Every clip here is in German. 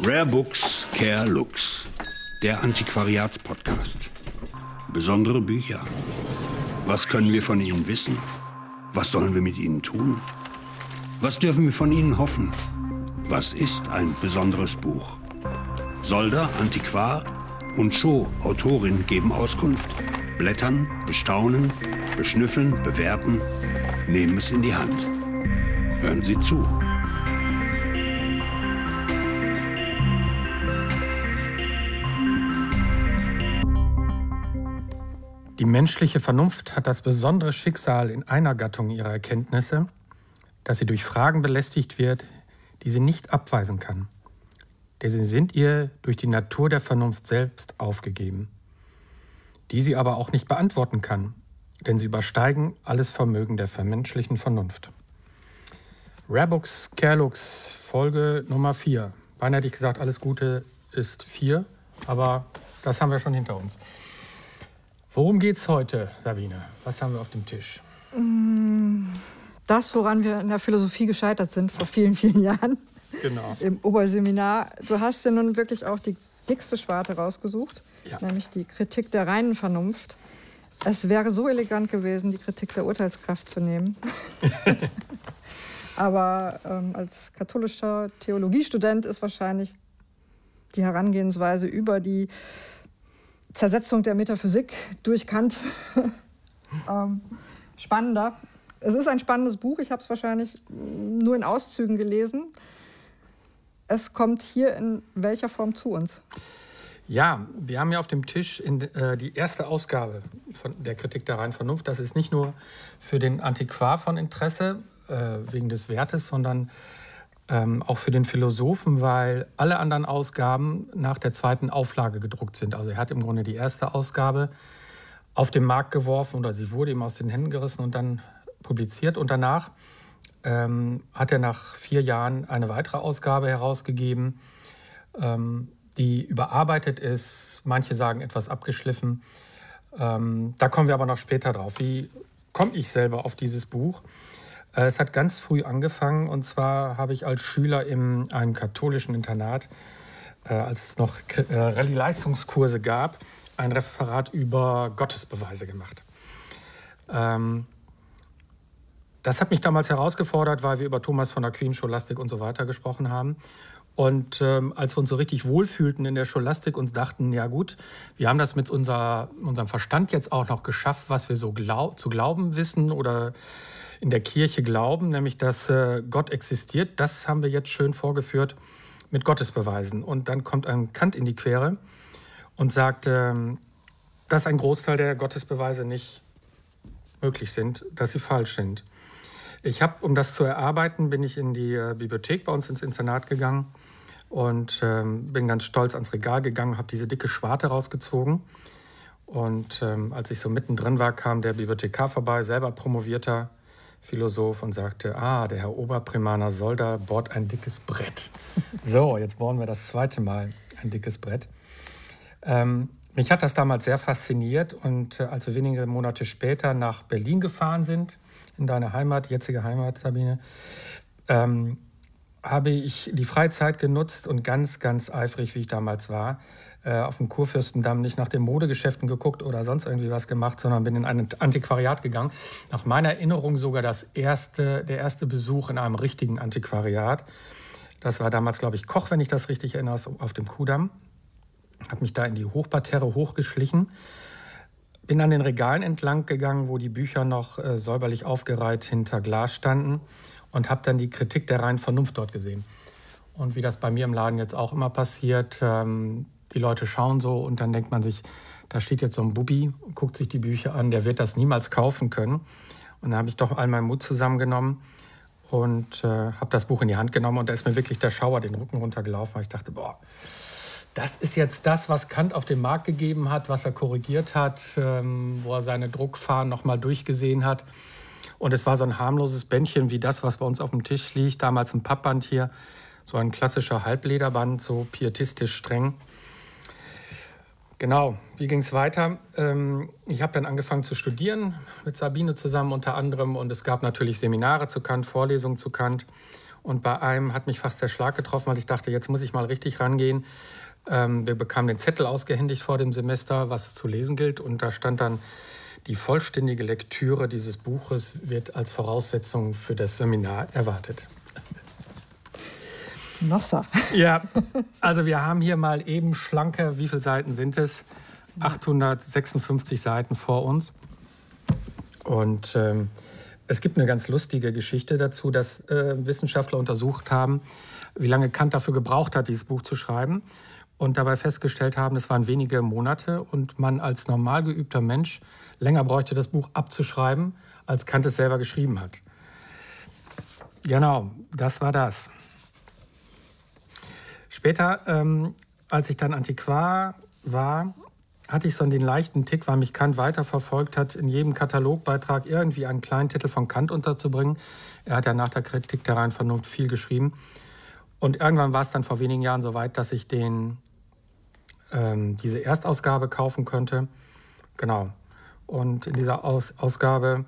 Rare Books, Care Looks. Der Antiquariatspodcast. Besondere Bücher. Was können wir von ihnen wissen? Was sollen wir mit ihnen tun? Was dürfen wir von ihnen hoffen? Was ist ein besonderes Buch? Solder, Antiquar und Scho, Autorin, geben Auskunft. Blättern, bestaunen, beschnüffeln, bewerten, nehmen es in die Hand. Hören Sie zu. Die menschliche Vernunft hat das besondere Schicksal in einer Gattung ihrer Erkenntnisse, dass sie durch Fragen belästigt wird, die sie nicht abweisen kann. Denn sie sind ihr durch die Natur der Vernunft selbst aufgegeben, die sie aber auch nicht beantworten kann, denn sie übersteigen alles Vermögen der vermenschlichen Vernunft. Rabux Kerlux, Folge Nummer 4. Beinahe hätte ich gesagt, alles Gute ist 4, aber das haben wir schon hinter uns. Worum geht es heute, Sabine? Was haben wir auf dem Tisch? Das, woran wir in der Philosophie gescheitert sind vor vielen, vielen Jahren. Genau. Im Oberseminar. Du hast ja nun wirklich auch die dickste Schwarte rausgesucht, Ja. nämlich die Kritik der reinen Vernunft. Es wäre so elegant gewesen, die Kritik der Urteilskraft zu nehmen. Aber ähm, als katholischer Theologiestudent ist wahrscheinlich die Herangehensweise über die Zersetzung der Metaphysik durch Kant ähm, spannender. Es ist ein spannendes Buch. Ich habe es wahrscheinlich nur in Auszügen gelesen. Es kommt hier in welcher Form zu uns? Ja, wir haben ja auf dem Tisch in, äh, die erste Ausgabe von der Kritik der reinen Vernunft. Das ist nicht nur für den Antiquar von Interesse äh, wegen des Wertes, sondern ähm, auch für den Philosophen, weil alle anderen Ausgaben nach der zweiten Auflage gedruckt sind. Also er hat im Grunde die erste Ausgabe auf den Markt geworfen oder sie wurde ihm aus den Händen gerissen und dann publiziert. Und danach ähm, hat er nach vier Jahren eine weitere Ausgabe herausgegeben, ähm, die überarbeitet ist, manche sagen etwas abgeschliffen. Ähm, da kommen wir aber noch später drauf. Wie komme ich selber auf dieses Buch? Äh, es hat ganz früh angefangen und zwar habe ich als Schüler in einem katholischen Internat, äh, als es noch äh, Rallye-Leistungskurse gab, ein Referat über Gottesbeweise gemacht. Ähm, das hat mich damals herausgefordert, weil wir über Thomas von Aquin, Scholastik und so weiter gesprochen haben. Und ähm, als wir uns so richtig wohlfühlten in der Scholastik und dachten, ja gut, wir haben das mit unser, unserem Verstand jetzt auch noch geschafft, was wir so glaub, zu glauben wissen oder in der Kirche glauben, nämlich dass äh, Gott existiert, das haben wir jetzt schön vorgeführt mit Gottesbeweisen. Und dann kommt ein Kant in die Quere und sagt, ähm, dass ein Großteil der Gottesbeweise nicht möglich sind, dass sie falsch sind. Ich habe, um das zu erarbeiten, bin ich in die äh, Bibliothek bei uns ins Internat gegangen und ähm, bin ganz stolz ans Regal gegangen, habe diese dicke Schwarte rausgezogen. Und ähm, als ich so mittendrin war, kam der Bibliothekar vorbei, selber promovierter Philosoph und sagte, ah, der Herr Oberprimaner Solder bohrt ein dickes Brett. So, jetzt bohren wir das zweite Mal ein dickes Brett. Ähm, mich hat das damals sehr fasziniert und äh, als wir wenige Monate später nach Berlin gefahren sind, in deine Heimat, jetzige Heimat, Sabine, ähm, habe ich die freie Zeit genutzt und ganz, ganz eifrig, wie ich damals war, auf dem Kurfürstendamm nicht nach den Modegeschäften geguckt oder sonst irgendwie was gemacht, sondern bin in ein Antiquariat gegangen. Nach meiner Erinnerung sogar das erste, der erste Besuch in einem richtigen Antiquariat. Das war damals, glaube ich, Koch, wenn ich das richtig erinnere, auf dem Kudamm. Habe mich da in die Hochparterre hochgeschlichen. Bin an den Regalen entlang gegangen, wo die Bücher noch äh, säuberlich aufgereiht hinter Glas standen und habe dann die Kritik der reinen Vernunft dort gesehen. Und wie das bei mir im Laden jetzt auch immer passiert, ähm, die Leute schauen so und dann denkt man sich, da steht jetzt so ein Bubi, guckt sich die Bücher an, der wird das niemals kaufen können. Und da habe ich doch all meinen Mut zusammengenommen und äh, habe das Buch in die Hand genommen und da ist mir wirklich der Schauer den Rücken runtergelaufen, weil ich dachte, boah, das ist jetzt das, was Kant auf den Markt gegeben hat, was er korrigiert hat, ähm, wo er seine Druckfahnen nochmal durchgesehen hat. Und es war so ein harmloses Bändchen wie das, was bei uns auf dem Tisch liegt. Damals ein Pappband hier, so ein klassischer Halblederband, so pietistisch streng. Genau, wie ging es weiter? Ähm, ich habe dann angefangen zu studieren, mit Sabine zusammen unter anderem. Und es gab natürlich Seminare zu Kant, Vorlesungen zu Kant. Und bei einem hat mich fast der Schlag getroffen, weil ich dachte, jetzt muss ich mal richtig rangehen. Ähm, wir bekamen den Zettel ausgehändigt vor dem Semester, was zu lesen gilt. Und da stand dann, die vollständige Lektüre dieses Buches wird als Voraussetzung für das Seminar erwartet. Nossa. Ja, also wir haben hier mal eben schlanke, wie viele Seiten sind es? 856 Seiten vor uns. Und ähm, es gibt eine ganz lustige Geschichte dazu, dass äh, Wissenschaftler untersucht haben, wie lange Kant dafür gebraucht hat, dieses Buch zu schreiben. Und dabei festgestellt haben, es waren wenige Monate und man als normal geübter Mensch länger bräuchte, das Buch abzuschreiben, als Kant es selber geschrieben hat. Genau, das war das. Später, ähm, als ich dann Antiquar war, hatte ich so den leichten Tick, weil mich Kant weiterverfolgt hat, in jedem Katalogbeitrag irgendwie einen kleinen Titel von Kant unterzubringen. Er hat ja nach der Kritik der reinen Vernunft viel geschrieben. Und irgendwann war es dann vor wenigen Jahren so weit, dass ich den, ähm, diese Erstausgabe kaufen könnte. Genau. Und in dieser Aus Ausgabe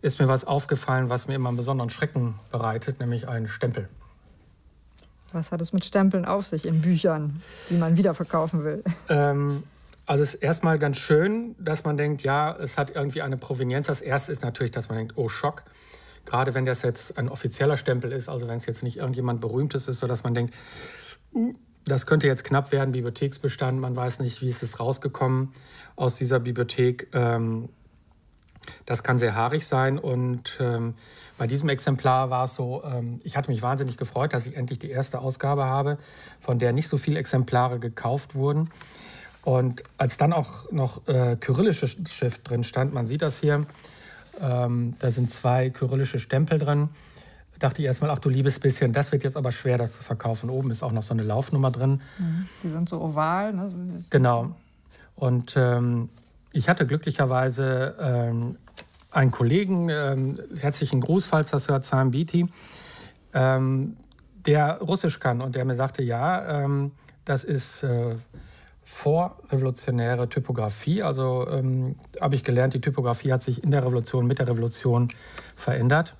ist mir was aufgefallen, was mir immer einen besonderen Schrecken bereitet, nämlich ein Stempel. Was hat es mit Stempeln auf sich in Büchern, die man wiederverkaufen will? Ähm, also es ist erstmal ganz schön, dass man denkt, ja, es hat irgendwie eine Provenienz. Das erste ist natürlich, dass man denkt, oh Schock. Gerade wenn das jetzt ein offizieller Stempel ist, also wenn es jetzt nicht irgendjemand Berühmtes ist, sodass man denkt, uh, das könnte jetzt knapp werden, Bibliotheksbestand, man weiß nicht, wie ist es rausgekommen aus dieser Bibliothek. Ähm, das kann sehr haarig sein und ähm, bei diesem Exemplar war es so, ähm, ich hatte mich wahnsinnig gefreut, dass ich endlich die erste Ausgabe habe, von der nicht so viele Exemplare gekauft wurden. Und als dann auch noch äh, kyrillische Schrift drin stand, man sieht das hier, ähm, da sind zwei kyrillische Stempel drin, dachte ich erstmal, ach du liebes bisschen, das wird jetzt aber schwer, das zu verkaufen. Oben ist auch noch so eine Laufnummer drin. Mhm. Die sind so oval. Ne? Genau. Und ähm, ich hatte glücklicherweise ähm, einen Kollegen, ähm, herzlichen Gruß, falls das hört, Beatty, ähm, der Russisch kann und der mir sagte, ja, ähm, das ist äh, vorrevolutionäre Typografie. Also ähm, habe ich gelernt, die Typografie hat sich in der Revolution, mit der Revolution verändert.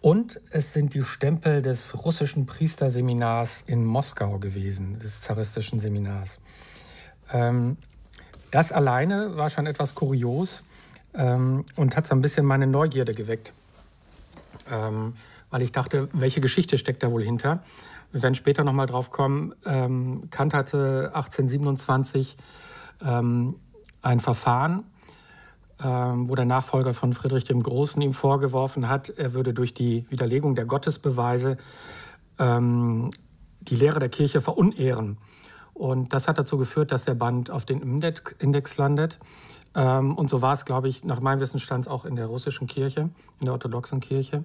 Und es sind die Stempel des russischen Priesterseminars in Moskau gewesen, des zaristischen Seminars. Ähm, das alleine war schon etwas kurios ähm, und hat so ein bisschen meine Neugierde geweckt. Ähm, weil ich dachte, welche Geschichte steckt da wohl hinter? Wir werden später nochmal drauf kommen. Ähm, Kant hatte 1827 ähm, ein Verfahren, ähm, wo der Nachfolger von Friedrich dem Großen ihm vorgeworfen hat, er würde durch die Widerlegung der Gottesbeweise ähm, die Lehre der Kirche verunehren. Und das hat dazu geführt, dass der Band auf den Index landet. Ähm, und so war es, glaube ich, nach meinem Wissensstand auch in der russischen Kirche, in der orthodoxen Kirche.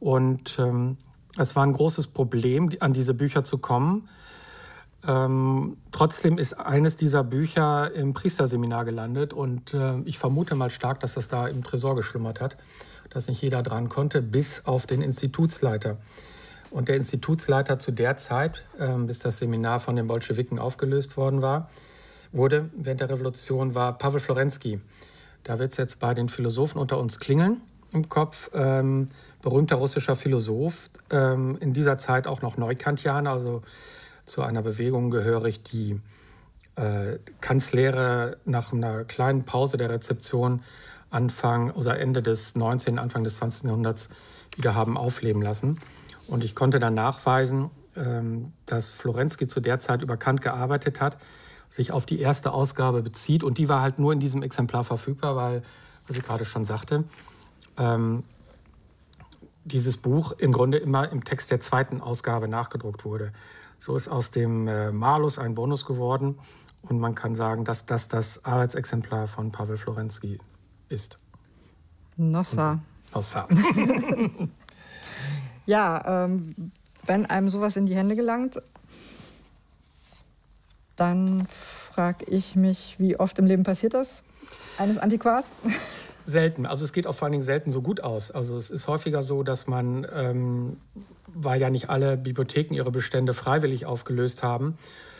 Und ähm, es war ein großes Problem, an diese Bücher zu kommen. Ähm, trotzdem ist eines dieser Bücher im Priesterseminar gelandet und äh, ich vermute mal stark, dass das da im Tresor geschlummert hat, dass nicht jeder dran konnte, bis auf den Institutsleiter. Und der Institutsleiter zu der Zeit, ähm, bis das Seminar von den Bolschewiken aufgelöst worden war, wurde während der Revolution, war Pavel Florensky. Da wird es jetzt bei den Philosophen unter uns klingeln im Kopf. Ähm, berühmter russischer Philosoph, ähm, in dieser Zeit auch noch Neukantianer, also zu einer Bewegung gehörig, die äh, Kantslehre nach einer kleinen Pause der Rezeption Anfang oder Ende des 19., Anfang des 20. Jahrhunderts wieder haben aufleben lassen. Und ich konnte dann nachweisen, ähm, dass Florensky zu der Zeit über Kant gearbeitet hat, sich auf die erste Ausgabe bezieht. Und die war halt nur in diesem Exemplar verfügbar, weil, was ich gerade schon sagte, ähm, dieses Buch im Grunde immer im Text der zweiten Ausgabe nachgedruckt wurde. So ist aus dem äh, Malus ein Bonus geworden. Und man kann sagen, dass das das Arbeitsexemplar von Pavel Florensky ist. Nossa. Nossa. Ja, ähm, wenn einem sowas in die Hände gelangt, dann frage ich mich, wie oft im Leben passiert das eines Antiquars? Selten. Also es geht auch vor allen Dingen selten so gut aus. Also es ist häufiger so, dass man, ähm, weil ja nicht alle Bibliotheken ihre Bestände freiwillig aufgelöst haben,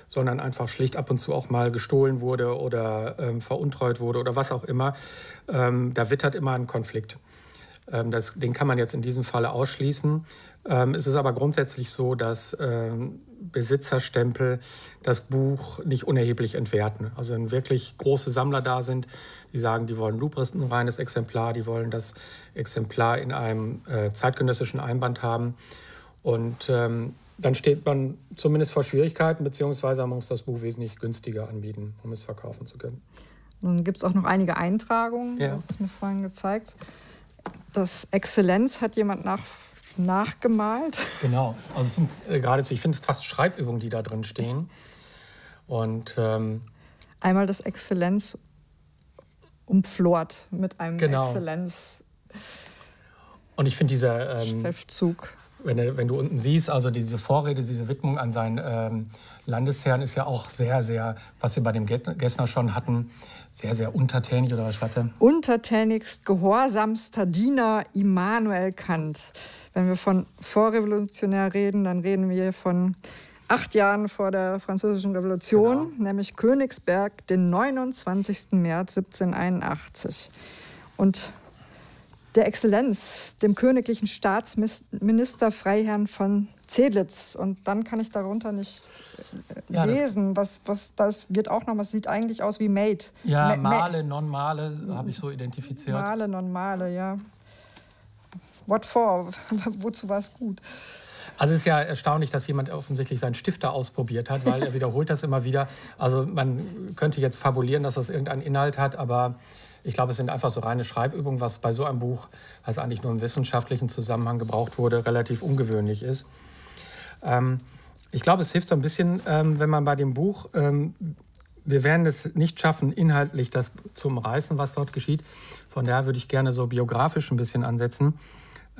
sondern einfach schlicht ab und zu auch mal gestohlen wurde oder ähm, veruntreut wurde oder was auch immer, ähm, da wittert immer ein Konflikt. Ähm, das, den kann man jetzt in diesem Falle ausschließen. Ähm, es ist aber grundsätzlich so, dass ähm, Besitzerstempel das Buch nicht unerheblich entwerten. Also wenn wirklich große Sammler da sind, die sagen, die wollen Lubris ein reines Exemplar, die wollen das Exemplar in einem äh, zeitgenössischen Einband haben. Und ähm, dann steht man zumindest vor Schwierigkeiten, beziehungsweise man muss das Buch wesentlich günstiger anbieten, um es verkaufen zu können. Nun gibt es auch noch einige Eintragungen, ja. das ist mir vorhin gezeigt. Das Exzellenz hat jemand nach nachgemalt. Genau, also es sind äh, geradezu, ich finde fast Schreibübungen, die da drin stehen. Und ähm, einmal das Exzellenz umflort mit einem genau. Exzellenz. Und ich finde dieser ähm, Schriftzug. Wenn du, wenn du, unten siehst, also diese Vorrede, diese Widmung an seinen ähm, Landesherrn ist ja auch sehr, sehr, was wir bei dem Gessner schon hatten, sehr, sehr untertänig, oder was schreibt er? Untertänigst, gehorsamster Diener Immanuel Kant. Wenn wir von vorrevolutionär reden, dann reden wir von acht Jahren vor der Französischen Revolution, genau. nämlich Königsberg, den 29. März 1781. Und der Exzellenz, dem königlichen Staatsminister Freiherrn von Zedlitz. Und dann kann ich darunter nicht äh, ja, lesen. Was, was das wird auch noch, was sieht eigentlich aus wie Made. Ja, Ma Male, Non-Male habe ich so identifiziert. Male, Non-Male, ja. What for? Wozu war es gut? Also es ist ja erstaunlich, dass jemand offensichtlich seinen Stifter ausprobiert hat, weil er wiederholt das immer wieder. Also man könnte jetzt fabulieren, dass das irgendeinen Inhalt hat, aber ich glaube, es sind einfach so reine Schreibübungen, was bei so einem Buch, was eigentlich nur im wissenschaftlichen Zusammenhang gebraucht wurde, relativ ungewöhnlich ist. Ähm, ich glaube, es hilft so ein bisschen, ähm, wenn man bei dem Buch, ähm, wir werden es nicht schaffen, inhaltlich das zu umreißen, was dort geschieht. Von daher würde ich gerne so biografisch ein bisschen ansetzen.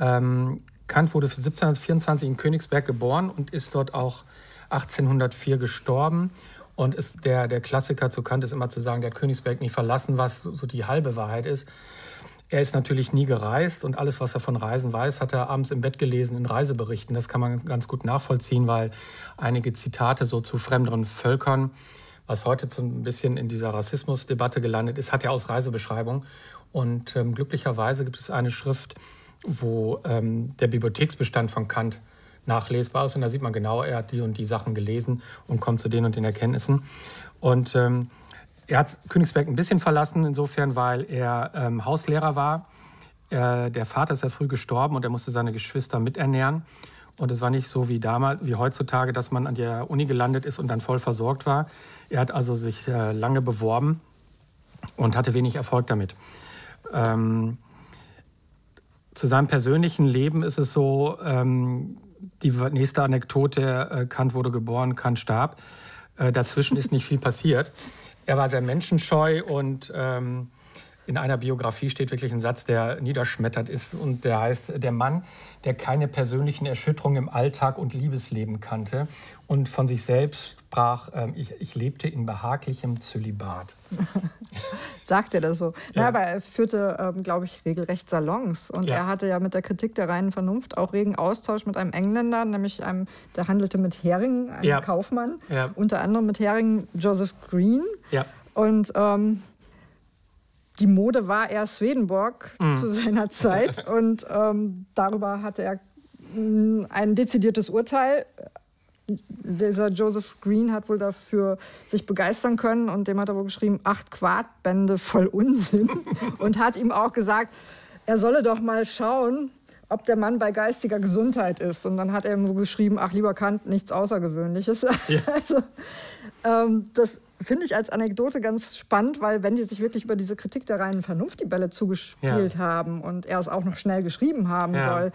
Ähm, Kant wurde 1724 in Königsberg geboren und ist dort auch 1804 gestorben. Und ist der, der Klassiker zu Kant ist immer zu sagen, der Königsberg nicht verlassen, was so die halbe Wahrheit ist. Er ist natürlich nie gereist und alles, was er von Reisen weiß, hat er abends im Bett gelesen in Reiseberichten. Das kann man ganz gut nachvollziehen, weil einige Zitate so zu fremderen Völkern, was heute so ein bisschen in dieser Rassismusdebatte gelandet ist, hat er aus Reisebeschreibung. Und ähm, glücklicherweise gibt es eine Schrift, wo ähm, der Bibliotheksbestand von Kant nachlesbar ist. Und da sieht man genau, er hat die und die Sachen gelesen und kommt zu den und den Erkenntnissen. Und ähm, er hat Königsberg ein bisschen verlassen, insofern, weil er ähm, Hauslehrer war. Äh, der Vater ist ja früh gestorben und er musste seine Geschwister miternähren. Und es war nicht so wie damals, wie heutzutage, dass man an der Uni gelandet ist und dann voll versorgt war. Er hat also sich äh, lange beworben und hatte wenig Erfolg damit. Ähm, zu seinem persönlichen Leben ist es so, ähm, die nächste Anekdote, äh, Kant wurde geboren, Kant starb. Äh, dazwischen ist nicht viel passiert. Er war sehr menschenscheu und ähm, in einer Biografie steht wirklich ein Satz, der niederschmetternd ist und der heißt, der Mann, der keine persönlichen Erschütterungen im Alltag und Liebesleben kannte und von sich selbst sprach, ähm, ich, ich, lebte in behaglichem Zölibat. Sagt er das so? Ja. Na, aber er führte, ähm, glaube ich, regelrecht Salons. Und ja. er hatte ja mit der Kritik der reinen Vernunft auch regen Austausch mit einem Engländer, nämlich einem, der handelte mit Heringen, einem ja. Kaufmann, unter anderem mit Heringen Joseph Green. Und ähm, die Mode war eher Swedenborg mhm. zu seiner Zeit und ähm, darüber hatte er mm, ein dezidiertes Urteil. Dieser Joseph Green hat wohl dafür sich begeistern können und dem hat er wohl geschrieben, acht Quartbände voll Unsinn und hat ihm auch gesagt, er solle doch mal schauen, ob der Mann bei geistiger Gesundheit ist. Und dann hat er ihm wohl geschrieben, ach lieber Kant, nichts Außergewöhnliches. Ja. Also, ähm, das finde ich als Anekdote ganz spannend, weil wenn die sich wirklich über diese Kritik der reinen Vernunft die Bälle zugespielt ja. haben und er es auch noch schnell geschrieben haben ja. soll,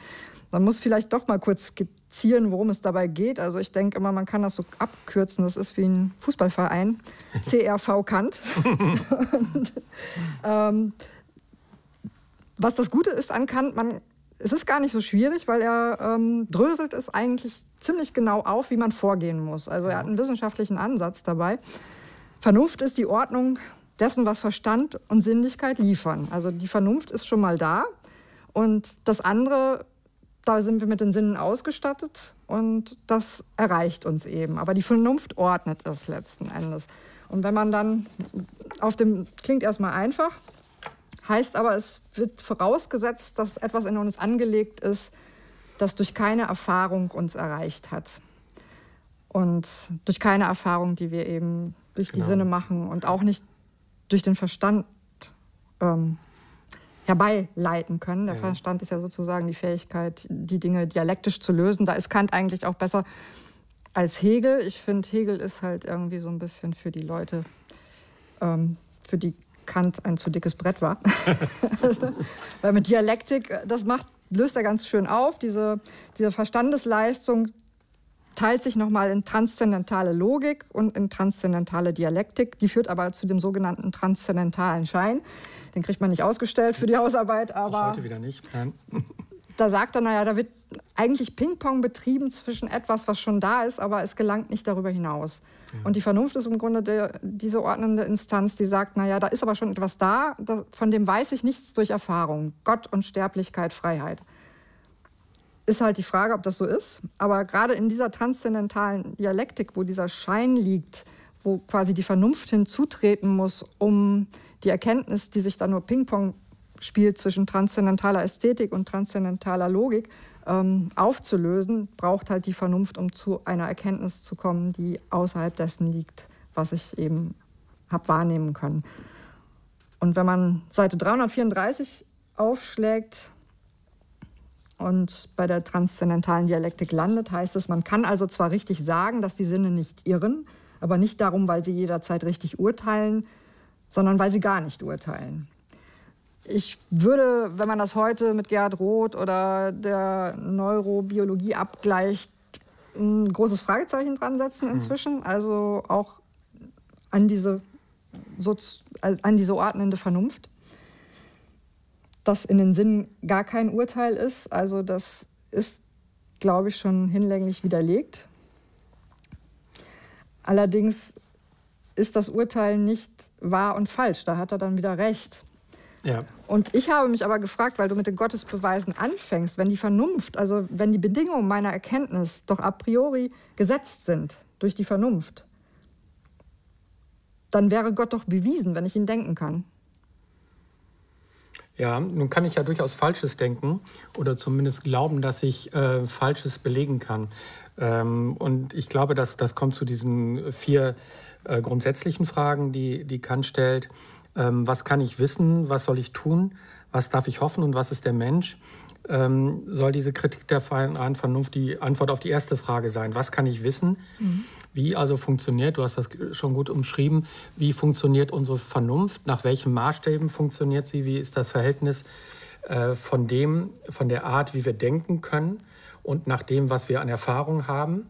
dann muss vielleicht doch mal kurz skizzieren, worum es dabei geht. Also ich denke immer, man kann das so abkürzen. Das ist wie ein Fußballverein, CRV Kant. und, ähm, was das Gute ist an Kant, man, es ist gar nicht so schwierig, weil er ähm, dröselt es eigentlich ziemlich genau auf, wie man vorgehen muss. Also er hat einen wissenschaftlichen Ansatz dabei. Vernunft ist die Ordnung dessen, was Verstand und Sinnlichkeit liefern. Also die Vernunft ist schon mal da und das andere, da sind wir mit den Sinnen ausgestattet und das erreicht uns eben. Aber die Vernunft ordnet es letzten Endes. Und wenn man dann auf dem, klingt erstmal einfach, heißt aber, es wird vorausgesetzt, dass etwas in uns angelegt ist, das durch keine Erfahrung uns erreicht hat. Und durch keine Erfahrung, die wir eben durch genau. die Sinne machen und auch nicht durch den Verstand ähm, herbeileiten können. Der ja. Verstand ist ja sozusagen die Fähigkeit, die Dinge dialektisch zu lösen. Da ist Kant eigentlich auch besser als Hegel. Ich finde, Hegel ist halt irgendwie so ein bisschen für die Leute, ähm, für die Kant ein zu dickes Brett war. Weil mit Dialektik, das macht, löst er ganz schön auf. Diese, diese Verstandesleistung teilt sich nochmal in transzendentale Logik und in transzendentale Dialektik. Die führt aber zu dem sogenannten transzendentalen Schein. Den kriegt man nicht ausgestellt für die Hausarbeit, aber. Auch heute wieder nicht. Nein. Da sagt er, naja, da wird eigentlich Ping-Pong betrieben zwischen etwas, was schon da ist, aber es gelangt nicht darüber hinaus. Ja. Und die Vernunft ist im Grunde der, diese ordnende Instanz, die sagt, naja, da ist aber schon etwas da, von dem weiß ich nichts durch Erfahrung. Gott, Unsterblichkeit, Freiheit. Ist halt die Frage, ob das so ist. Aber gerade in dieser transzendentalen Dialektik, wo dieser Schein liegt, wo quasi die Vernunft hinzutreten muss, um die Erkenntnis, die sich da nur Ping-Pong spielt zwischen transzendentaler Ästhetik und transzendentaler Logik, ähm, aufzulösen, braucht halt die Vernunft, um zu einer Erkenntnis zu kommen, die außerhalb dessen liegt, was ich eben habe wahrnehmen können. Und wenn man Seite 334 aufschlägt, und bei der transzendentalen Dialektik landet, heißt es, man kann also zwar richtig sagen, dass die Sinne nicht irren, aber nicht darum, weil sie jederzeit richtig urteilen, sondern weil sie gar nicht urteilen. Ich würde, wenn man das heute mit Gerhard Roth oder der Neurobiologie abgleicht, ein großes Fragezeichen dran setzen hm. inzwischen. Also auch an diese, an diese ordnende Vernunft das in den Sinn gar kein Urteil ist. Also das ist, glaube ich, schon hinlänglich widerlegt. Allerdings ist das Urteil nicht wahr und falsch. Da hat er dann wieder recht. Ja. Und ich habe mich aber gefragt, weil du mit den Gottesbeweisen anfängst, wenn die Vernunft, also wenn die Bedingungen meiner Erkenntnis doch a priori gesetzt sind durch die Vernunft, dann wäre Gott doch bewiesen, wenn ich ihn denken kann. Ja, nun kann ich ja durchaus Falsches denken oder zumindest glauben, dass ich äh, Falsches belegen kann. Ähm, und ich glaube, dass das kommt zu diesen vier äh, grundsätzlichen Fragen, die, die Kant stellt. Ähm, was kann ich wissen? Was soll ich tun? Was darf ich hoffen? Und was ist der Mensch? Ähm, soll diese Kritik der freien Vernunft die Antwort auf die erste Frage sein. Was kann ich wissen? Mhm. Wie also funktioniert, du hast das schon gut umschrieben, wie funktioniert unsere Vernunft, nach welchen Maßstäben funktioniert sie, wie ist das Verhältnis äh, von dem, von der Art, wie wir denken können und nach dem, was wir an Erfahrung haben,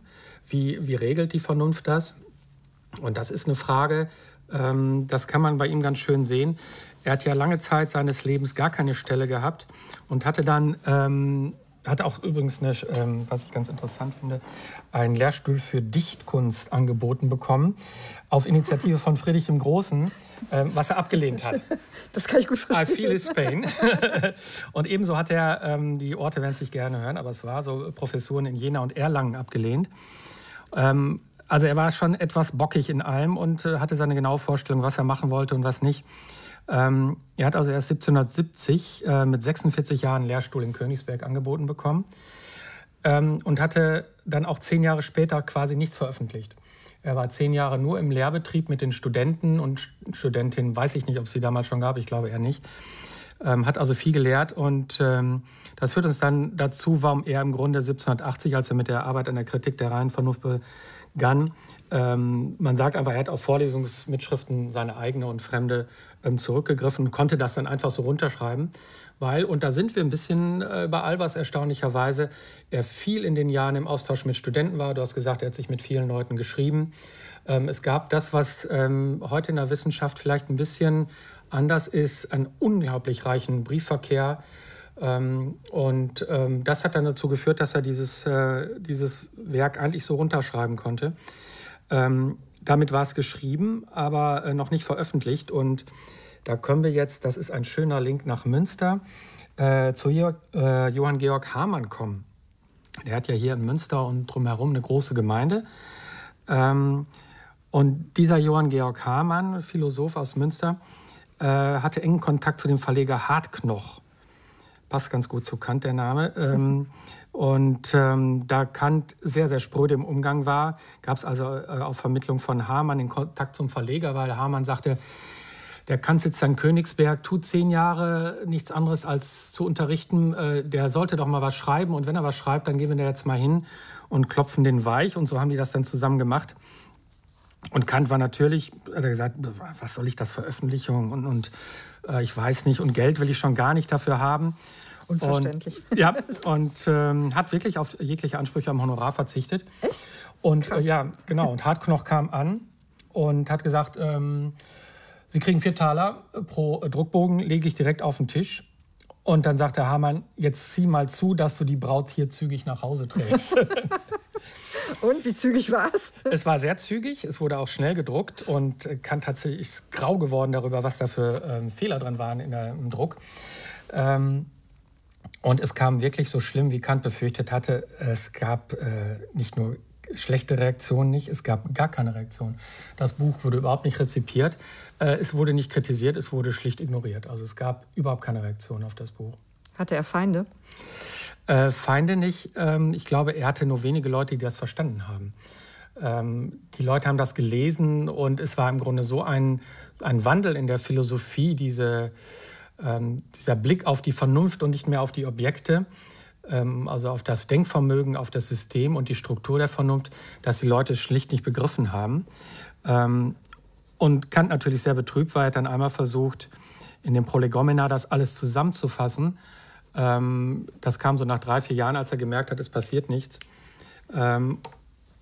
wie, wie regelt die Vernunft das? Und das ist eine Frage, ähm, das kann man bei ihm ganz schön sehen. Er hat ja lange Zeit seines Lebens gar keine Stelle gehabt und hatte dann ähm, hat auch übrigens, eine, ähm, was ich ganz interessant finde, einen Lehrstuhl für Dichtkunst angeboten bekommen, auf Initiative von Friedrich dem Großen, äh, was er abgelehnt hat. Das kann ich gut verstehen. I feel is Spain. und ebenso hat er, ähm, die Orte werden es nicht gerne hören, aber es war so, Professuren in Jena und Erlangen abgelehnt. Ähm, also er war schon etwas bockig in allem und äh, hatte seine genaue Vorstellung, was er machen wollte und was nicht. Ähm, er hat also erst 1770 äh, mit 46 Jahren Lehrstuhl in Königsberg angeboten bekommen ähm, und hatte dann auch zehn Jahre später quasi nichts veröffentlicht. Er war zehn Jahre nur im Lehrbetrieb mit den Studenten und Studentinnen, weiß ich nicht, ob es sie damals schon gab, ich glaube eher nicht. Ähm, hat also viel gelehrt und ähm, das führt uns dann dazu, warum er im Grunde 1780, als er mit der Arbeit an der Kritik der reinen Vernunft begann, ähm, man sagt einfach, er hat auf Vorlesungsmitschriften seine eigene und fremde zurückgegriffen, konnte das dann einfach so runterschreiben. Weil, und da sind wir ein bisschen äh, bei Albers erstaunlicherweise, er viel in den Jahren im Austausch mit Studenten war. Du hast gesagt, er hat sich mit vielen Leuten geschrieben. Ähm, es gab das, was ähm, heute in der Wissenschaft vielleicht ein bisschen anders ist, einen unglaublich reichen Briefverkehr. Ähm, und ähm, das hat dann dazu geführt, dass er dieses, äh, dieses Werk eigentlich so runterschreiben konnte. Ähm, damit war es geschrieben, aber äh, noch nicht veröffentlicht. Und da kommen wir jetzt, das ist ein schöner Link nach Münster, äh, zu Georg, äh, Johann Georg Hamann kommen. Der hat ja hier in Münster und drumherum eine große Gemeinde. Ähm, und dieser Johann Georg Hamann, Philosoph aus Münster, äh, hatte engen Kontakt zu dem Verleger Hartknoch. Passt ganz gut zu Kant, der Name. Ähm, und ähm, da Kant sehr, sehr spröde im Umgang war, gab es also äh, auf Vermittlung von Hamann den Kontakt zum Verleger, weil Hamann sagte, der Kant sitzt in Königsberg, tut zehn Jahre nichts anderes als zu unterrichten. Äh, der sollte doch mal was schreiben. Und wenn er was schreibt, dann gehen wir da jetzt mal hin und klopfen den weich. Und so haben die das dann zusammen gemacht. Und Kant war natürlich, hat er gesagt, was soll ich das Veröffentlichung und, und äh, ich weiß nicht und Geld will ich schon gar nicht dafür haben. Unverständlich. Und, ja, und ähm, hat wirklich auf jegliche Ansprüche am Honorar verzichtet. Echt? Und äh, ja, genau. Und Hartknoch kam an und hat gesagt, ähm, Sie kriegen vier Taler pro Druckbogen, lege ich direkt auf den Tisch. Und dann sagt der Hamann, jetzt zieh mal zu, dass du die Braut hier zügig nach Hause trägst. und wie zügig war es? Es war sehr zügig, es wurde auch schnell gedruckt und kann tatsächlich grau geworden darüber, was da für ähm, Fehler drin waren in der, im Druck. Ähm, und es kam wirklich so schlimm, wie Kant befürchtet hatte. Es gab äh, nicht nur schlechte Reaktionen nicht, es gab gar keine Reaktion. Das Buch wurde überhaupt nicht rezipiert, äh, es wurde nicht kritisiert, es wurde schlicht ignoriert. Also es gab überhaupt keine Reaktion auf das Buch. Hatte er Feinde? Äh, Feinde nicht. Ähm, ich glaube, er hatte nur wenige Leute, die das verstanden haben. Ähm, die Leute haben das gelesen und es war im Grunde so ein, ein Wandel in der Philosophie, diese ähm, dieser Blick auf die Vernunft und nicht mehr auf die Objekte, ähm, also auf das Denkvermögen, auf das System und die Struktur der Vernunft, dass die Leute schlicht nicht begriffen haben. Ähm, und Kant natürlich sehr betrübt, weil er dann einmal versucht, in dem Prolegomena das alles zusammenzufassen. Ähm, das kam so nach drei, vier Jahren, als er gemerkt hat, es passiert nichts. Ähm,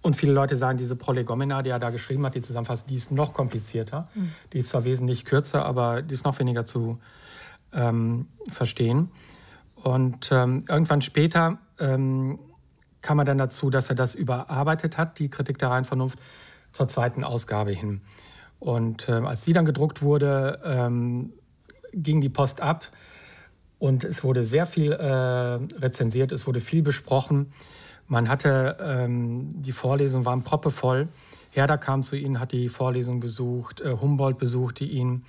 und viele Leute sagen, diese Prolegomena, die er da geschrieben hat, die zusammenfasst, die ist noch komplizierter. Mhm. Die ist zwar wesentlich kürzer, aber die ist noch weniger zu ähm, verstehen. Und ähm, irgendwann später ähm, kam er dann dazu, dass er das überarbeitet hat, die Kritik der reinen Vernunft, zur zweiten Ausgabe hin. Und äh, als die dann gedruckt wurde, ähm, ging die Post ab und es wurde sehr viel äh, rezensiert, es wurde viel besprochen. Man hatte, ähm, die Vorlesungen waren proppevoll. Herder kam zu ihnen, hat die Vorlesung besucht, äh, Humboldt besuchte ihn.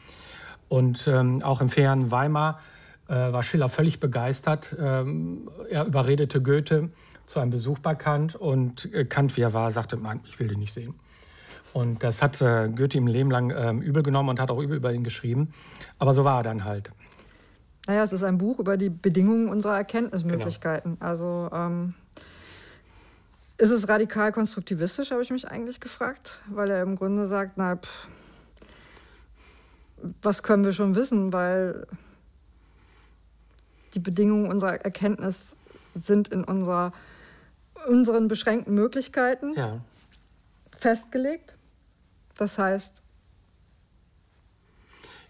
Und ähm, auch im fernen Weimar äh, war Schiller völlig begeistert. Ähm, er überredete Goethe zu einem Besuch bei Kant und äh, Kant, wie er war, sagte, Mann, ich will den nicht sehen. Und das hat äh, Goethe im Leben lang ähm, übel genommen und hat auch übel über ihn geschrieben. Aber so war er dann halt. Naja, es ist ein Buch über die Bedingungen unserer Erkenntnismöglichkeiten. Genau. Also ähm, ist es radikal konstruktivistisch, habe ich mich eigentlich gefragt, weil er im Grunde sagt, na, pff, was können wir schon wissen, weil die Bedingungen unserer Erkenntnis sind in unserer, unseren beschränkten Möglichkeiten ja. festgelegt. Das heißt.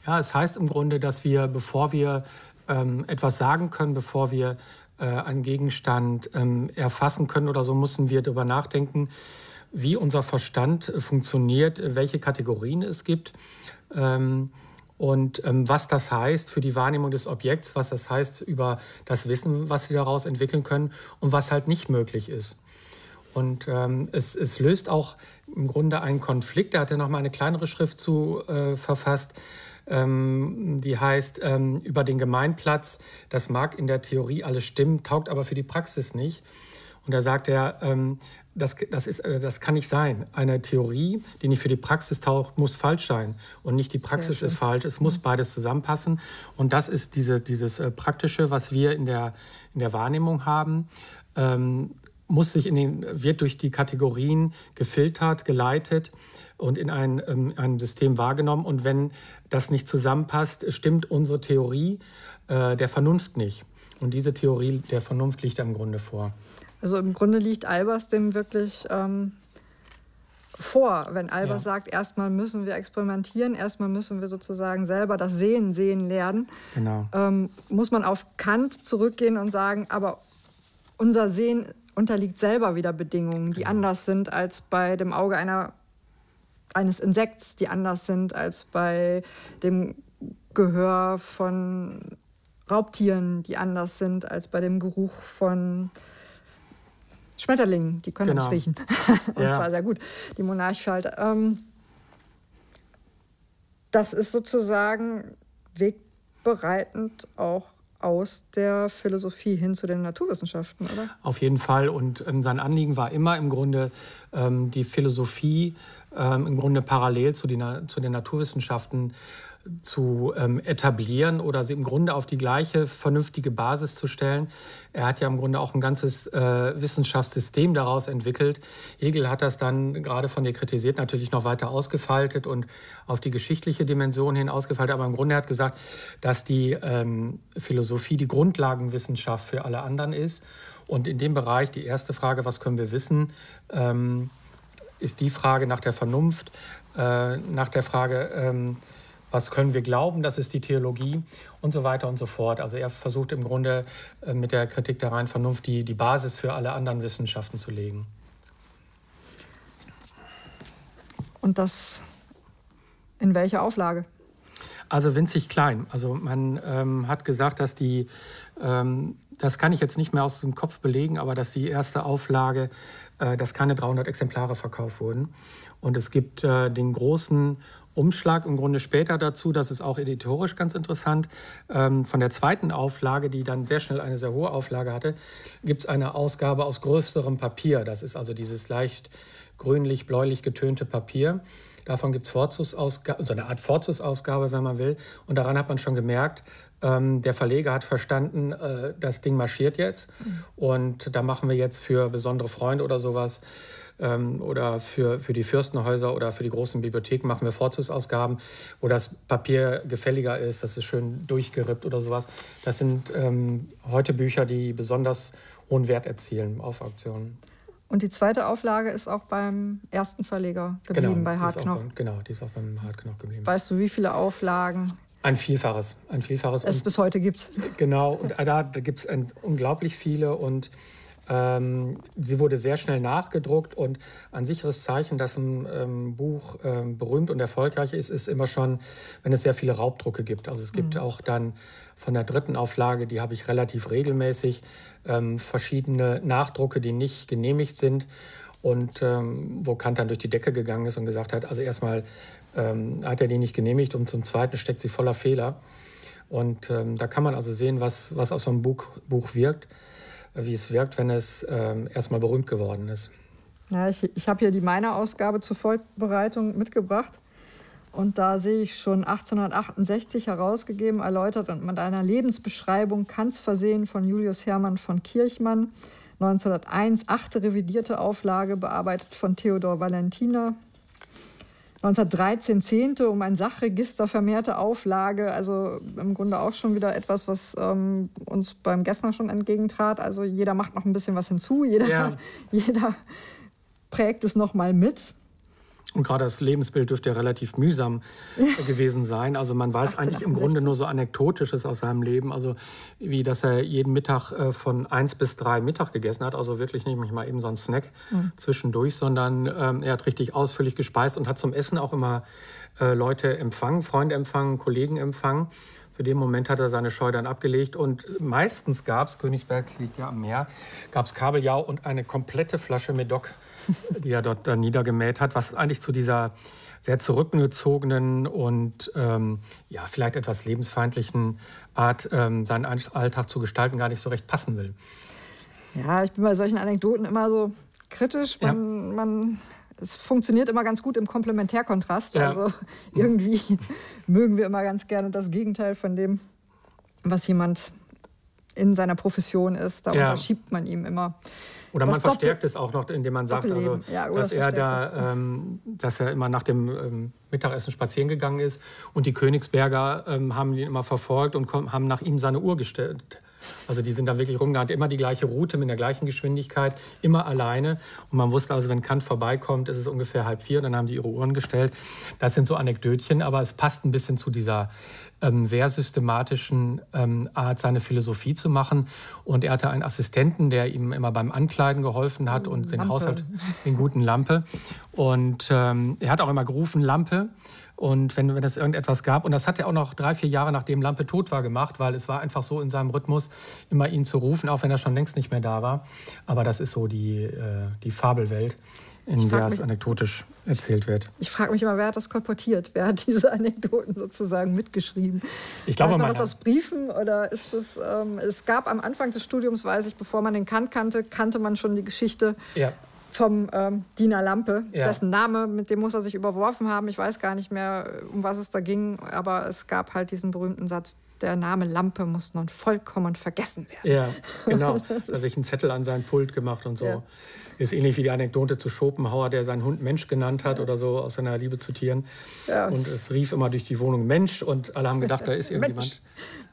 Ja, es heißt im Grunde, dass wir, bevor wir ähm, etwas sagen können, bevor wir äh, einen Gegenstand ähm, erfassen können oder so, müssen wir darüber nachdenken, wie unser Verstand äh, funktioniert, welche Kategorien es gibt ähm, und ähm, was das heißt für die Wahrnehmung des Objekts, was das heißt über das Wissen, was sie daraus entwickeln können und was halt nicht möglich ist. Und ähm, es, es, löst auch im Grunde einen Konflikt. Da hat er noch mal eine kleinere Schrift zu äh, verfasst, ähm, die heißt ähm, über den Gemeinplatz. Das mag in der Theorie alles stimmen, taugt aber für die Praxis nicht. Und da sagt er, ähm, das, das, ist, äh, das kann nicht sein. Eine Theorie, die nicht für die Praxis taucht, muss falsch sein. Und nicht die Praxis ist falsch. Es muss mhm. beides zusammenpassen. Und das ist diese, dieses äh, Praktische, was wir in der, in der Wahrnehmung haben. Ähm, muss sich in den, wird durch die Kategorien gefiltert, geleitet und in ein, ähm, ein System wahrgenommen. Und wenn das nicht zusammenpasst, stimmt unsere Theorie äh, der Vernunft nicht. Und diese Theorie der Vernunft liegt im Grunde vor. Also im Grunde liegt Albers dem wirklich ähm, vor, wenn Albers ja. sagt, erstmal müssen wir experimentieren, erstmal müssen wir sozusagen selber das Sehen sehen lernen. Genau. Ähm, muss man auf Kant zurückgehen und sagen, aber unser Sehen unterliegt selber wieder Bedingungen, die genau. anders sind als bei dem Auge einer, eines Insekts, die anders sind als bei dem Gehör von Raubtieren, die anders sind als bei dem Geruch von Schmetterlingen, die können genau. nicht riechen. Und ja. zwar sehr gut, die Monarchfalter. Ähm, das ist sozusagen wegbereitend auch aus der Philosophie hin zu den Naturwissenschaften, oder? Auf jeden Fall. Und ähm, sein Anliegen war immer im Grunde ähm, die Philosophie ähm, im Grunde parallel zu, die, zu den Naturwissenschaften zu ähm, etablieren oder sie im Grunde auf die gleiche vernünftige Basis zu stellen. Er hat ja im Grunde auch ein ganzes äh, Wissenschaftssystem daraus entwickelt. Hegel hat das dann gerade von dir kritisiert natürlich noch weiter ausgefaltet und auf die geschichtliche Dimension hin ausgefaltet. Aber im Grunde hat gesagt, dass die ähm, Philosophie die Grundlagenwissenschaft für alle anderen ist. Und in dem Bereich die erste Frage, was können wir wissen, ähm, ist die Frage nach der Vernunft, äh, nach der Frage, ähm, was können wir glauben, das ist die Theologie und so weiter und so fort. Also er versucht im Grunde äh, mit der Kritik der reinen Vernunft die, die Basis für alle anderen Wissenschaften zu legen. Und das in welcher Auflage? Also winzig klein. Also man ähm, hat gesagt, dass die, ähm, das kann ich jetzt nicht mehr aus dem Kopf belegen, aber dass die erste Auflage, äh, dass keine 300 Exemplare verkauft wurden. Und es gibt äh, den großen Umschlag im Grunde später dazu, das ist auch editorisch ganz interessant. Ähm, von der zweiten Auflage, die dann sehr schnell eine sehr hohe Auflage hatte, gibt es eine Ausgabe aus größerem Papier. Das ist also dieses leicht grünlich-bläulich getönte Papier. Davon gibt es Vorzugsausgabe, so eine Art Vorzugsausgabe, wenn man will. Und daran hat man schon gemerkt, ähm, der Verleger hat verstanden, äh, das Ding marschiert jetzt. Mhm. Und da machen wir jetzt für besondere Freunde oder sowas ähm, oder für, für die Fürstenhäuser oder für die großen Bibliotheken machen wir Vorzugsausgaben, wo das Papier gefälliger ist, das ist schön durchgerippt oder sowas. Das sind ähm, heute Bücher, die besonders hohen Wert erzielen auf Auktionen. Und die zweite Auflage ist auch beim ersten Verleger geblieben, genau, bei Hartknoch. genau, die ist auch beim Hartknoch geblieben. Weißt du, wie viele Auflagen ein Vielfaches, ein Vielfaches. Es bis heute gibt. Genau, und da, da gibt es unglaublich viele und ähm, sie wurde sehr schnell nachgedruckt und ein sicheres Zeichen, dass ein ähm, Buch ähm, berühmt und erfolgreich ist, ist immer schon, wenn es sehr viele Raubdrucke gibt. Also es gibt mhm. auch dann von der dritten Auflage, die habe ich relativ regelmäßig, ähm, verschiedene Nachdrucke, die nicht genehmigt sind und ähm, wo Kant dann durch die Decke gegangen ist und gesagt hat, also erstmal ähm, hat er die nicht genehmigt und zum Zweiten steckt sie voller Fehler. Und da kann man also sehen, was, was aus so einem Buch, Buch wirkt wie es wirkt, wenn es ähm, erstmal berühmt geworden ist. Ja, ich, ich habe hier die meine Ausgabe zur Vorbereitung mitgebracht. Und da sehe ich schon 1868 herausgegeben, erläutert und mit einer Lebensbeschreibung Kants versehen von Julius Hermann von Kirchmann. 1901 achte revidierte Auflage, bearbeitet von Theodor Valentiner. 1913 zehnte um ein Sachregister vermehrte Auflage, also im Grunde auch schon wieder etwas, was ähm, uns beim Gessner schon entgegentrat. Also jeder macht noch ein bisschen was hinzu, jeder, ja. jeder prägt es noch mal mit. Und gerade das Lebensbild dürfte ja relativ mühsam gewesen sein. Also man weiß eigentlich im Grunde nur so Anekdotisches aus seinem Leben. Also wie, dass er jeden Mittag äh, von eins bis drei Mittag gegessen hat. Also wirklich nicht mal eben so ein Snack mhm. zwischendurch, sondern ähm, er hat richtig ausführlich gespeist und hat zum Essen auch immer äh, Leute empfangen, Freunde empfangen, Kollegen empfangen. Für den Moment hat er seine Scheu dann abgelegt und meistens gab es, Königsberg liegt ja am Meer, gab es Kabeljau und eine komplette Flasche Medoc die er dort dann niedergemäht hat, was eigentlich zu dieser sehr zurückgezogenen und ähm, ja, vielleicht etwas lebensfeindlichen Art, ähm, seinen Alltag zu gestalten, gar nicht so recht passen will. Ja, ich bin bei solchen Anekdoten immer so kritisch. Man, ja. man, es funktioniert immer ganz gut im Komplementärkontrast. Ja. Also irgendwie mögen wir immer ganz gerne das Gegenteil von dem, was jemand in seiner Profession ist. Da ja. unterschiebt man ihm immer. Oder man verstärkt es auch noch, indem man sagt, also, ja, dass er da, ähm, dass er immer nach dem ähm, Mittagessen spazieren gegangen ist und die Königsberger ähm, haben ihn immer verfolgt und haben nach ihm seine Uhr gestellt. Also die sind da wirklich rumgegangen, immer die gleiche Route mit der gleichen Geschwindigkeit, immer alleine. Und man wusste also, wenn Kant vorbeikommt, ist es ungefähr halb vier, dann haben die ihre Uhren gestellt. Das sind so Anekdötchen, aber es passt ein bisschen zu dieser ähm, sehr systematischen ähm, Art, seine Philosophie zu machen. Und er hatte einen Assistenten, der ihm immer beim Ankleiden geholfen hat und den Haushalt, den guten Lampe. Und ähm, er hat auch immer gerufen, Lampe. Und wenn, wenn es irgendetwas gab, und das hat er auch noch drei, vier Jahre nachdem Lampe tot war gemacht, weil es war einfach so in seinem Rhythmus, immer ihn zu rufen, auch wenn er schon längst nicht mehr da war. Aber das ist so die, äh, die Fabelwelt in der es anekdotisch erzählt wird. Ich frage mich immer, wer hat das kolportiert? Wer hat diese Anekdoten sozusagen mitgeschrieben? Ich glaube, man das aus Briefen oder ist es? Ähm, es gab am Anfang des Studiums, weiß ich, bevor man den Kant kannte, kannte man schon die Geschichte. Ja. Vom ähm, Diener Lampe, ja. dessen Name, mit dem muss er sich überworfen haben. Ich weiß gar nicht mehr, um was es da ging, aber es gab halt diesen berühmten Satz: der Name Lampe muss nun vollkommen vergessen werden. Ja, genau. Da sich einen Zettel an sein Pult gemacht und so. Ja. Ist ähnlich wie die Anekdote zu Schopenhauer, der seinen Hund Mensch genannt hat oder so aus seiner Liebe zu Tieren. Ja. Und es rief immer durch die Wohnung Mensch und alle haben gedacht, da ist irgendjemand.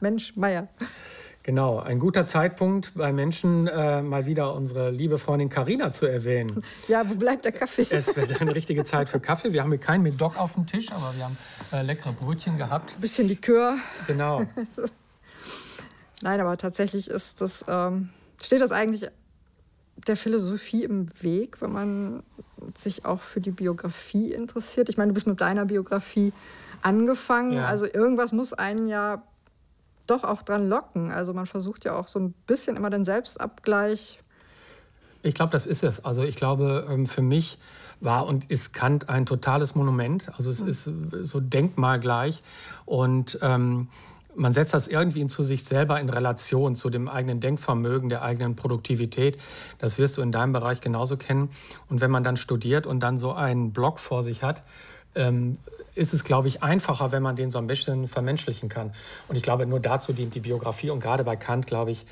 Mensch, Mensch Meier. Genau, ein guter Zeitpunkt bei Menschen äh, mal wieder unsere liebe Freundin Karina zu erwähnen. Ja, wo bleibt der Kaffee? Es wird eine richtige Zeit für Kaffee. Wir haben hier keinen mit Doc auf dem Tisch, aber wir haben äh, leckere Brötchen gehabt. Ein bisschen Likör. Genau. Nein, aber tatsächlich ist das, ähm, steht das eigentlich der Philosophie im Weg, wenn man sich auch für die Biografie interessiert? Ich meine, du bist mit deiner Biografie angefangen, ja. also irgendwas muss einen ja doch auch dran locken. Also man versucht ja auch so ein bisschen immer den Selbstabgleich. Ich glaube, das ist es. Also ich glaube, ähm, für mich war und ist Kant ein totales Monument. Also es mhm. ist so denkmalgleich. Und ähm, man setzt das irgendwie zu sich selber in Relation zu dem eigenen Denkvermögen, der eigenen Produktivität. Das wirst du in deinem Bereich genauso kennen. Und wenn man dann studiert und dann so einen Blog vor sich hat, ähm, ist es, glaube ich, einfacher, wenn man den so ein bisschen vermenschlichen kann. Und ich glaube, nur dazu dient die Biografie. Und gerade bei Kant, glaube ich,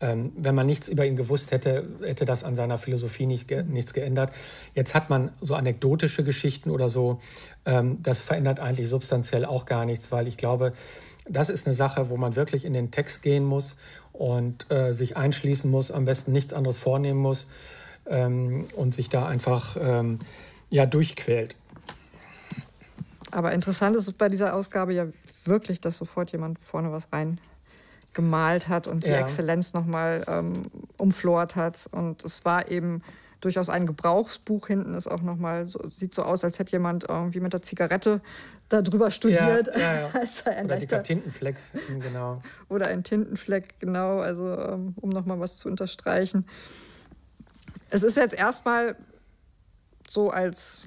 ähm, wenn man nichts über ihn gewusst hätte, hätte das an seiner Philosophie nicht, nichts geändert. Jetzt hat man so anekdotische Geschichten oder so. Ähm, das verändert eigentlich substanziell auch gar nichts, weil ich glaube, das ist eine Sache, wo man wirklich in den Text gehen muss und äh, sich einschließen muss, am besten nichts anderes vornehmen muss ähm, und sich da einfach ähm, ja, durchquält. Aber interessant ist bei dieser Ausgabe ja wirklich, dass sofort jemand vorne was rein gemalt hat und die ja. Exzellenz nochmal ähm, umflort hat. Und es war eben durchaus ein Gebrauchsbuch. Hinten ist auch nochmal, so, sieht so aus, als hätte jemand irgendwie mit der Zigarette darüber studiert. Ja, ja, ja. als ein Oder dicker Tintenfleck, genau. Oder ein Tintenfleck, genau, also ähm, um nochmal was zu unterstreichen. Es ist jetzt erstmal so als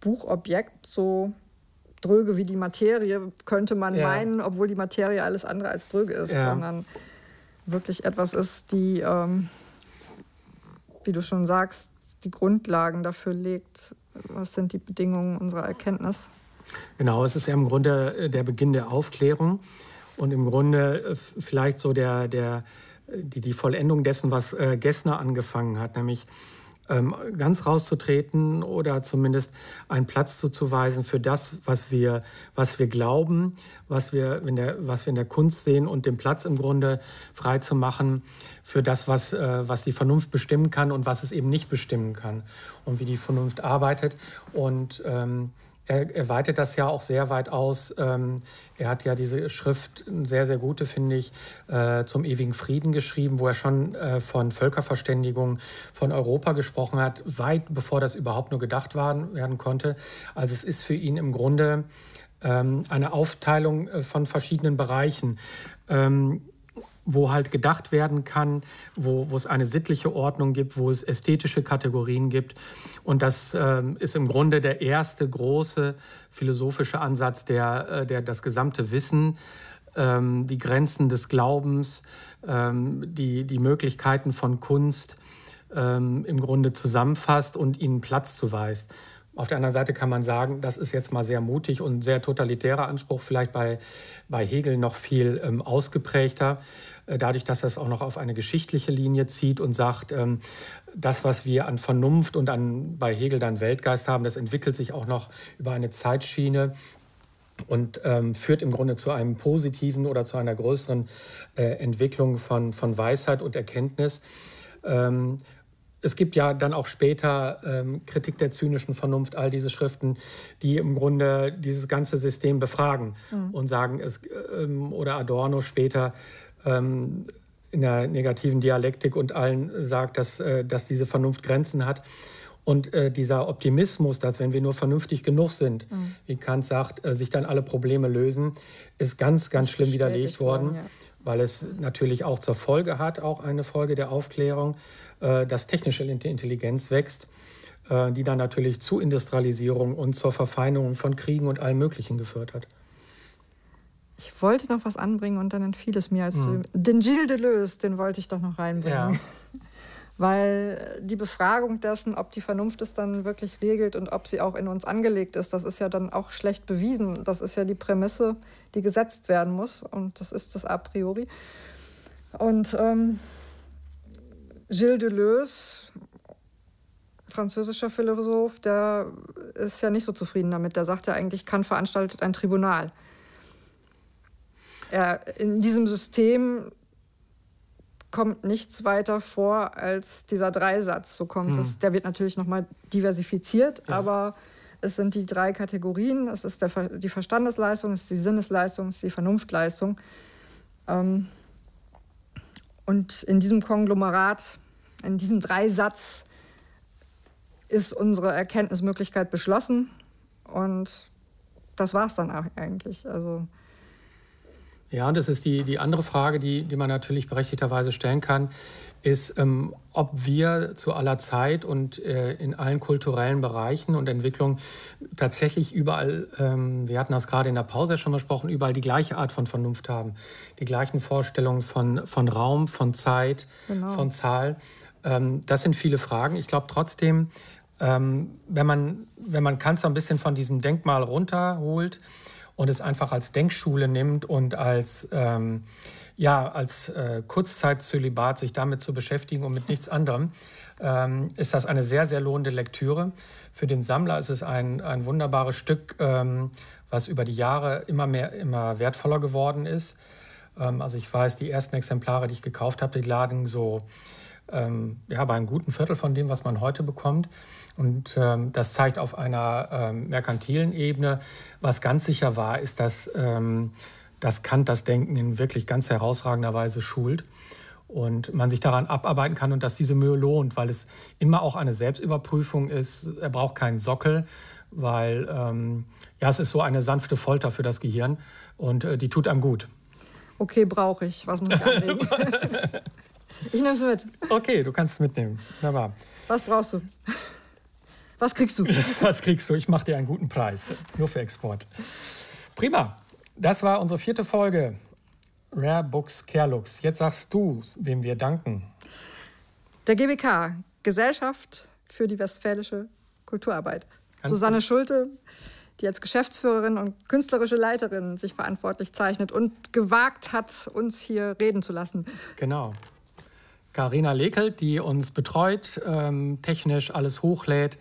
Buchobjekt so dröge wie die Materie, könnte man ja. meinen, obwohl die Materie alles andere als dröge ist, ja. sondern wirklich etwas ist, die, ähm, wie du schon sagst, die Grundlagen dafür legt. Was sind die Bedingungen unserer Erkenntnis? Genau, es ist ja im Grunde äh, der Beginn der Aufklärung und im Grunde äh, vielleicht so der, der, die, die Vollendung dessen, was äh, Gessner angefangen hat, nämlich ganz rauszutreten oder zumindest einen Platz zuzuweisen für das, was wir, was wir glauben, was wir, in der, was wir in der Kunst sehen und den Platz im Grunde frei zu machen für das, was, äh, was die Vernunft bestimmen kann und was es eben nicht bestimmen kann und wie die Vernunft arbeitet. Und ähm, er, er weitet das ja auch sehr weit aus. Ähm, er hat ja diese Schrift, sehr, sehr gute, finde ich, äh, zum ewigen Frieden geschrieben, wo er schon äh, von Völkerverständigung von Europa gesprochen hat, weit bevor das überhaupt nur gedacht werden konnte. Also es ist für ihn im Grunde ähm, eine Aufteilung äh, von verschiedenen Bereichen. Ähm, wo halt gedacht werden kann, wo, wo es eine sittliche Ordnung gibt, wo es ästhetische Kategorien gibt. Und das äh, ist im Grunde der erste große philosophische Ansatz, der, äh, der das gesamte Wissen, ähm, die Grenzen des Glaubens, ähm, die, die Möglichkeiten von Kunst ähm, im Grunde zusammenfasst und ihnen Platz zuweist. Auf der anderen Seite kann man sagen, das ist jetzt mal sehr mutig und sehr totalitärer Anspruch, vielleicht bei, bei Hegel noch viel ähm, ausgeprägter. Äh, dadurch, dass er es auch noch auf eine geschichtliche Linie zieht und sagt, ähm, das, was wir an Vernunft und an, bei Hegel dann Weltgeist haben, das entwickelt sich auch noch über eine Zeitschiene und ähm, führt im Grunde zu einem positiven oder zu einer größeren äh, Entwicklung von, von Weisheit und Erkenntnis. Ähm, es gibt ja dann auch später ähm, Kritik der zynischen Vernunft, all diese Schriften, die im Grunde dieses ganze System befragen mhm. und sagen, es, ähm, oder Adorno später, ähm, in der negativen Dialektik und allen sagt, dass, äh, dass diese Vernunft Grenzen hat. Und äh, dieser Optimismus, dass wenn wir nur vernünftig genug sind, mhm. wie Kant sagt, äh, sich dann alle Probleme lösen, ist ganz, ganz schlimm widerlegt worden, worden ja. weil es natürlich auch zur Folge hat, auch eine Folge der Aufklärung, äh, dass technische Intelligenz wächst äh, die dann natürlich zu Industrialisierung und zur Verfeinerung von Kriegen und allem Möglichen geführt hat. Ich wollte noch was anbringen und dann entfiel es mir. Als mhm. Den Gilles Deleuze, den wollte ich doch noch reinbringen. Ja. Weil die Befragung dessen, ob die Vernunft es dann wirklich regelt und ob sie auch in uns angelegt ist, das ist ja dann auch schlecht bewiesen. Das ist ja die Prämisse, die gesetzt werden muss. Und das ist das a priori. Und ähm, Gilles Deleuze, französischer Philosoph, der ist ja nicht so zufrieden damit. Der sagt ja eigentlich, Kant veranstaltet ein Tribunal. Er, in diesem System kommt nichts weiter vor als dieser Dreisatz. So kommt hm. es. Der wird natürlich nochmal diversifiziert, ja. aber es sind die drei Kategorien. Es ist der, die Verstandesleistung, es ist die Sinnesleistung, es ist die Vernunftleistung. Ähm, und in diesem Konglomerat, in diesem Dreisatz ist unsere Erkenntnismöglichkeit beschlossen. Und das war es dann auch eigentlich. Also ja, und das ist die, die andere Frage, die, die man natürlich berechtigterweise stellen kann, ist, ähm, ob wir zu aller Zeit und äh, in allen kulturellen Bereichen und Entwicklungen tatsächlich überall, ähm, wir hatten das gerade in der Pause schon besprochen, überall die gleiche Art von Vernunft haben, die gleichen Vorstellungen von, von Raum, von Zeit, genau. von Zahl. Ähm, das sind viele Fragen. Ich glaube trotzdem, ähm, wenn man, wenn man so ein bisschen von diesem Denkmal runterholt, und es einfach als Denkschule nimmt und als, ähm, ja, als äh, Kurzzeitzölibat sich damit zu beschäftigen und mit nichts anderem, ähm, ist das eine sehr, sehr lohnende Lektüre. Für den Sammler ist es ein, ein wunderbares Stück, ähm, was über die Jahre immer mehr, immer wertvoller geworden ist. Ähm, also ich weiß, die ersten Exemplare, die ich gekauft habe, die lagen so ähm, ja, bei einem guten Viertel von dem, was man heute bekommt. Und ähm, das zeigt auf einer ähm, merkantilen Ebene, was ganz sicher war, ist, dass, ähm, dass Kant das Denken in wirklich ganz herausragender Weise schult und man sich daran abarbeiten kann und dass diese Mühe lohnt, weil es immer auch eine Selbstüberprüfung ist. Er braucht keinen Sockel, weil ähm, ja, es ist so eine sanfte Folter für das Gehirn und äh, die tut einem gut. Okay, brauche ich. Was muss ich anlegen? ich nehme es mit. Okay, du kannst es mitnehmen. Wunderbar. Was brauchst du? Was kriegst du? Was kriegst du? Ich mache dir einen guten Preis. Nur für Export. Prima. Das war unsere vierte Folge. Rare Books Carelux. Jetzt sagst du, wem wir danken. Der GWK, Gesellschaft für die westfälische Kulturarbeit. Ganz Susanne gut. Schulte, die als Geschäftsführerin und künstlerische Leiterin sich verantwortlich zeichnet und gewagt hat, uns hier reden zu lassen. Genau. Karina Lekelt, die uns betreut, ähm, technisch alles hochlädt,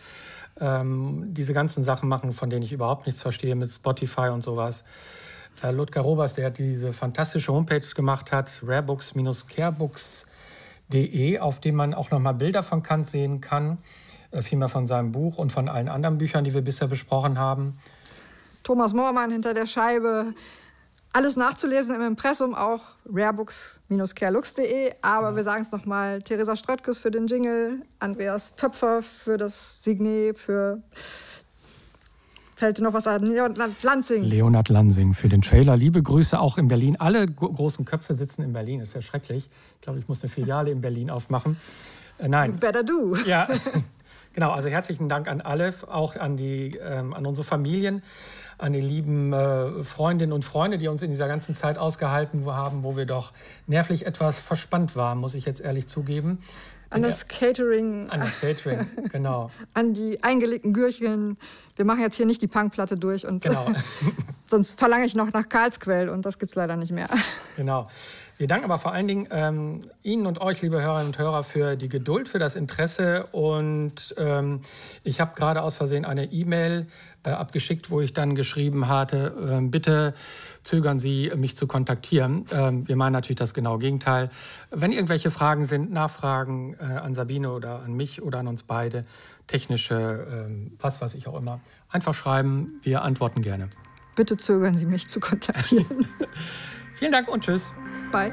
ähm, diese ganzen Sachen machen, von denen ich überhaupt nichts verstehe, mit Spotify und sowas. Äh, Ludger Robers, der diese fantastische Homepage gemacht hat, rarebooks-carebooks.de, auf dem man auch nochmal Bilder von Kant sehen kann, äh, vielmehr von seinem Buch und von allen anderen Büchern, die wir bisher besprochen haben. Thomas Moormann hinter der Scheibe, alles nachzulesen im Impressum, auch rarebooks-kerlux.de. Aber ja. wir sagen es nochmal: Theresa Ströttges für den Jingle, Andreas Töpfer für das Signet, für. Fällt dir noch was an? Leonard Lansing. Leonard Lansing für den Trailer. Liebe Grüße auch in Berlin. Alle großen Köpfe sitzen in Berlin. Ist ja schrecklich. Ich glaube, ich muss eine Filiale in Berlin aufmachen. Äh, nein. better do. Ja. Genau, also herzlichen Dank an alle, auch an, die, ähm, an unsere Familien, an die lieben äh, Freundinnen und Freunde, die uns in dieser ganzen Zeit ausgehalten haben, wo wir doch nervlich etwas verspannt waren, muss ich jetzt ehrlich zugeben. An das Catering. An das Catering, genau. An die eingelegten Gürchen. Wir machen jetzt hier nicht die Punkplatte durch und genau. sonst verlange ich noch nach Karlsquell und das gibt es leider nicht mehr. Genau. Wir danken aber vor allen Dingen ähm, Ihnen und euch, liebe Hörerinnen und Hörer, für die Geduld, für das Interesse. Und ähm, ich habe gerade aus Versehen eine E-Mail äh, abgeschickt, wo ich dann geschrieben hatte, äh, bitte zögern Sie, mich zu kontaktieren. Ähm, wir meinen natürlich das genaue Gegenteil. Wenn irgendwelche Fragen sind, Nachfragen äh, an Sabine oder an mich oder an uns beide, technische, ähm, was weiß ich auch immer, einfach schreiben. Wir antworten gerne. Bitte zögern Sie mich zu kontaktieren. Vielen Dank und tschüss. Bye.